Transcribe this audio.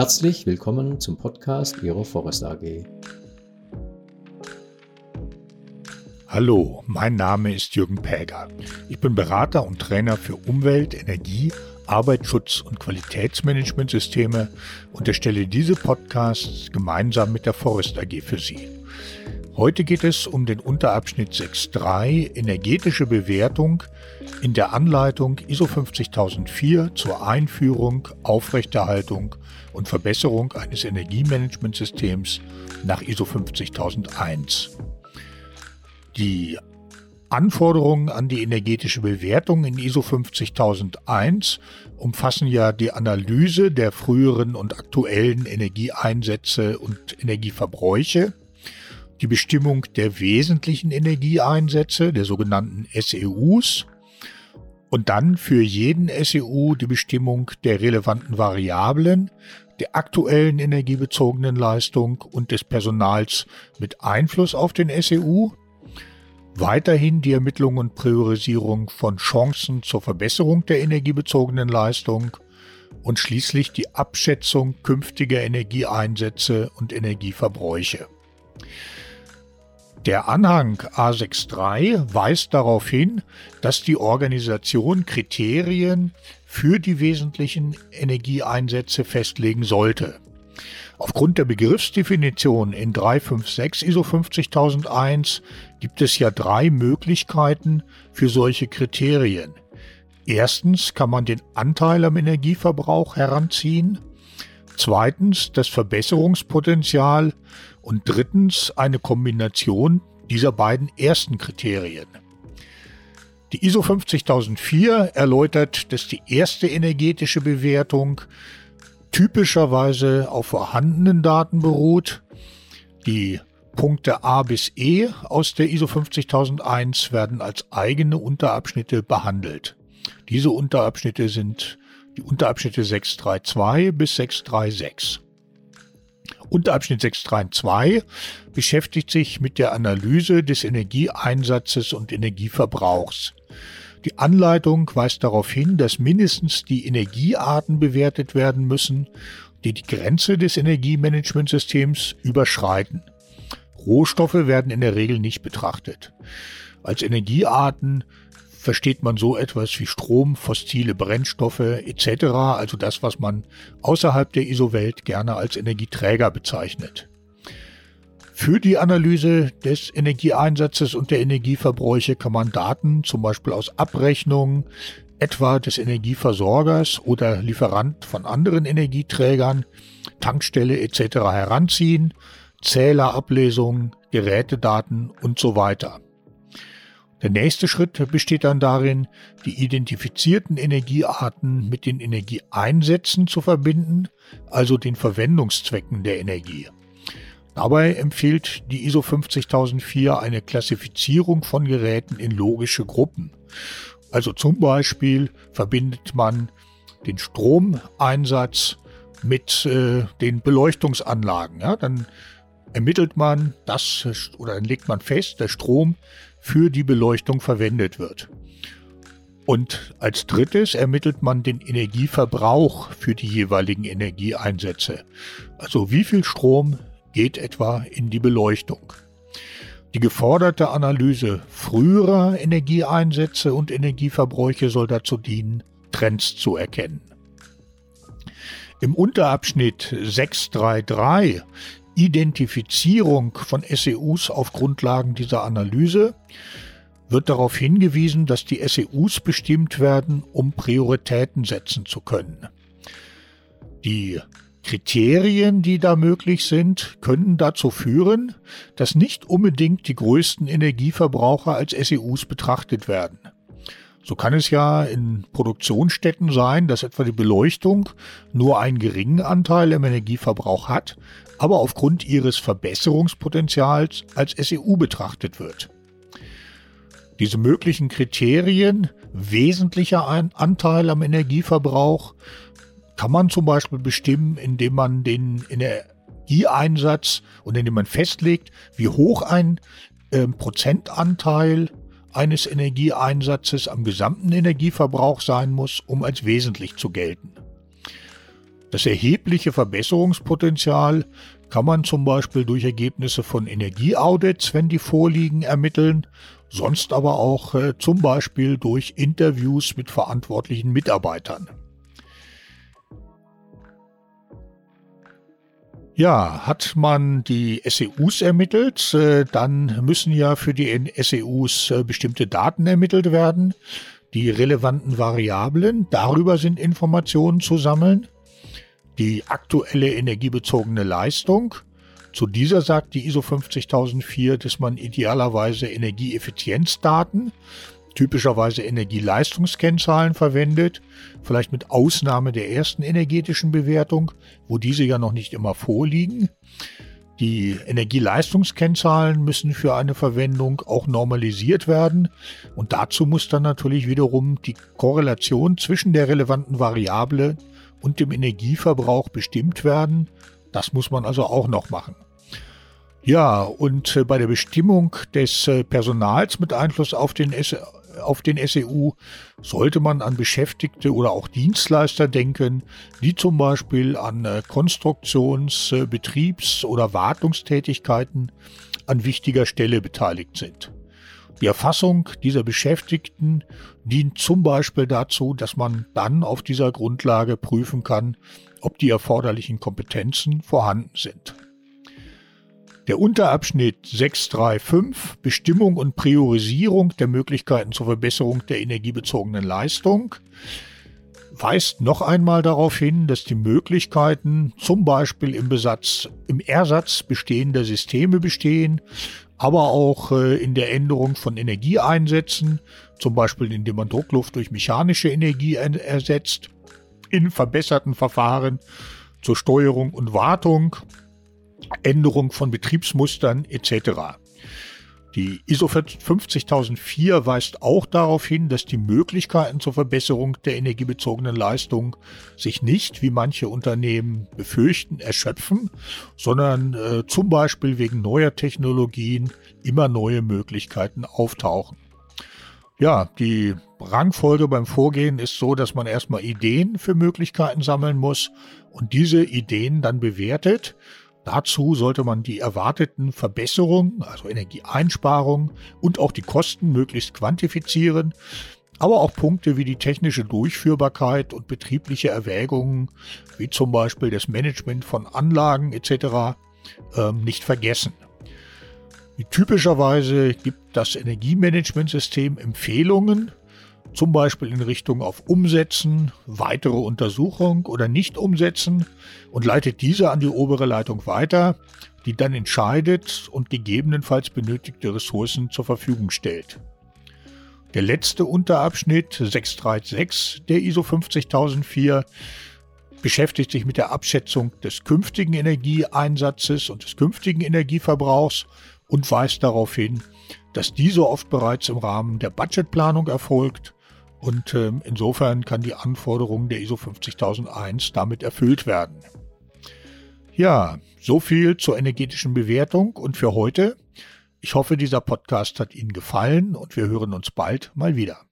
Herzlich willkommen zum Podcast Ihrer Forest AG. Hallo, mein Name ist Jürgen Päger. Ich bin Berater und Trainer für Umwelt, Energie, Arbeitsschutz und Qualitätsmanagementsysteme und erstelle diese Podcasts gemeinsam mit der Forest AG für Sie. Heute geht es um den Unterabschnitt 6.3 energetische Bewertung in der Anleitung ISO 50004 zur Einführung, Aufrechterhaltung und Verbesserung eines Energiemanagementsystems nach ISO 50001. Die Anforderungen an die energetische Bewertung in ISO 50001 umfassen ja die Analyse der früheren und aktuellen Energieeinsätze und Energieverbräuche, die Bestimmung der wesentlichen Energieeinsätze, der sogenannten SEUs, und dann für jeden SEU die Bestimmung der relevanten Variablen, der aktuellen energiebezogenen Leistung und des Personals mit Einfluss auf den SEU, weiterhin die Ermittlung und Priorisierung von Chancen zur Verbesserung der energiebezogenen Leistung und schließlich die Abschätzung künftiger Energieeinsätze und Energieverbräuche. Der Anhang A63 weist darauf hin, dass die Organisation Kriterien für die wesentlichen Energieeinsätze festlegen sollte. Aufgrund der Begriffsdefinition in 356 ISO 50001 gibt es ja drei Möglichkeiten für solche Kriterien. Erstens kann man den Anteil am Energieverbrauch heranziehen, zweitens das Verbesserungspotenzial und drittens eine Kombination dieser beiden ersten Kriterien. Die ISO 50004 erläutert, dass die erste energetische Bewertung typischerweise auf vorhandenen Daten beruht. Die Punkte A bis E aus der ISO 50001 werden als eigene Unterabschnitte behandelt. Diese Unterabschnitte sind die Unterabschnitte 632 bis 636. Unterabschnitt 632 beschäftigt sich mit der Analyse des Energieeinsatzes und Energieverbrauchs. Die Anleitung weist darauf hin, dass mindestens die Energiearten bewertet werden müssen, die die Grenze des Energiemanagementsystems überschreiten. Rohstoffe werden in der Regel nicht betrachtet. Als Energiearten versteht man so etwas wie Strom, fossile Brennstoffe etc., also das, was man außerhalb der ISO-Welt gerne als Energieträger bezeichnet. Für die Analyse des Energieeinsatzes und der Energieverbräuche kann man Daten zum Beispiel aus Abrechnungen, etwa des Energieversorgers oder Lieferant von anderen Energieträgern, Tankstelle etc. heranziehen, Zählerablesungen, Gerätedaten und so weiter. Der nächste Schritt besteht dann darin, die identifizierten Energiearten mit den Energieeinsätzen zu verbinden, also den Verwendungszwecken der Energie. Dabei empfiehlt die ISO 50004 eine Klassifizierung von Geräten in logische Gruppen. Also zum Beispiel verbindet man den Stromeinsatz mit äh, den Beleuchtungsanlagen. Ja? Dann ermittelt man das oder dann legt man fest, der Strom für die Beleuchtung verwendet wird. Und als drittes ermittelt man den Energieverbrauch für die jeweiligen Energieeinsätze. Also wie viel Strom geht etwa in die Beleuchtung. Die geforderte Analyse früherer Energieeinsätze und Energieverbräuche soll dazu dienen, Trends zu erkennen. Im Unterabschnitt 633 Identifizierung von SEUs auf Grundlagen dieser Analyse wird darauf hingewiesen, dass die SEUs bestimmt werden, um Prioritäten setzen zu können. Die Kriterien, die da möglich sind, können dazu führen, dass nicht unbedingt die größten Energieverbraucher als SEUs betrachtet werden. So kann es ja in Produktionsstätten sein, dass etwa die Beleuchtung nur einen geringen Anteil im Energieverbrauch hat, aber aufgrund ihres Verbesserungspotenzials als SEU betrachtet wird. Diese möglichen Kriterien, wesentlicher Anteil am Energieverbrauch, kann man zum Beispiel bestimmen, indem man den Energieeinsatz und indem man festlegt, wie hoch ein äh, Prozentanteil eines Energieeinsatzes am gesamten Energieverbrauch sein muss, um als wesentlich zu gelten. Das erhebliche Verbesserungspotenzial kann man zum Beispiel durch Ergebnisse von Energieaudits, wenn die vorliegen, ermitteln, sonst aber auch äh, zum Beispiel durch Interviews mit verantwortlichen Mitarbeitern. Ja, hat man die SEUs ermittelt, äh, dann müssen ja für die SEUs äh, bestimmte Daten ermittelt werden. Die relevanten Variablen, darüber sind Informationen zu sammeln. Die aktuelle energiebezogene Leistung. Zu dieser sagt die ISO 50004, dass man idealerweise Energieeffizienzdaten, typischerweise Energieleistungskennzahlen verwendet, vielleicht mit Ausnahme der ersten energetischen Bewertung, wo diese ja noch nicht immer vorliegen. Die Energieleistungskennzahlen müssen für eine Verwendung auch normalisiert werden und dazu muss dann natürlich wiederum die Korrelation zwischen der relevanten Variable und dem Energieverbrauch bestimmt werden. Das muss man also auch noch machen. Ja, und äh, bei der Bestimmung des äh, Personals mit Einfluss auf den, auf den SEU sollte man an Beschäftigte oder auch Dienstleister denken, die zum Beispiel an äh, Konstruktions-, Betriebs- oder Wartungstätigkeiten an wichtiger Stelle beteiligt sind. Die Erfassung dieser Beschäftigten dient zum Beispiel dazu, dass man dann auf dieser Grundlage prüfen kann, ob die erforderlichen Kompetenzen vorhanden sind. Der Unterabschnitt 635 Bestimmung und Priorisierung der Möglichkeiten zur Verbesserung der energiebezogenen Leistung weist noch einmal darauf hin, dass die Möglichkeiten zum Beispiel im Besatz, im Ersatz bestehender Systeme bestehen, aber auch äh, in der Änderung von Energieeinsätzen, zum Beispiel indem man Druckluft durch mechanische Energie ersetzt, in verbesserten Verfahren zur Steuerung und Wartung, Änderung von Betriebsmustern etc. Die ISO 50004 weist auch darauf hin, dass die Möglichkeiten zur Verbesserung der energiebezogenen Leistung sich nicht, wie manche Unternehmen befürchten, erschöpfen, sondern äh, zum Beispiel wegen neuer Technologien immer neue Möglichkeiten auftauchen. Ja, die Rangfolge beim Vorgehen ist so, dass man erstmal Ideen für Möglichkeiten sammeln muss und diese Ideen dann bewertet Dazu sollte man die erwarteten Verbesserungen, also Energieeinsparungen und auch die Kosten möglichst quantifizieren, aber auch Punkte wie die technische Durchführbarkeit und betriebliche Erwägungen, wie zum Beispiel das Management von Anlagen etc., ähm, nicht vergessen. Typischerweise gibt das Energiemanagementsystem Empfehlungen, zum Beispiel in Richtung auf Umsetzen, weitere Untersuchung oder nicht umsetzen und leitet diese an die obere Leitung weiter, die dann entscheidet und gegebenenfalls benötigte Ressourcen zur Verfügung stellt. Der letzte Unterabschnitt 636 der ISO 50004 beschäftigt sich mit der Abschätzung des künftigen Energieeinsatzes und des künftigen Energieverbrauchs und weist darauf hin, dass diese oft bereits im Rahmen der Budgetplanung erfolgt und äh, insofern kann die Anforderung der ISO 50001 damit erfüllt werden. Ja, so viel zur energetischen Bewertung und für heute. Ich hoffe, dieser Podcast hat Ihnen gefallen und wir hören uns bald mal wieder.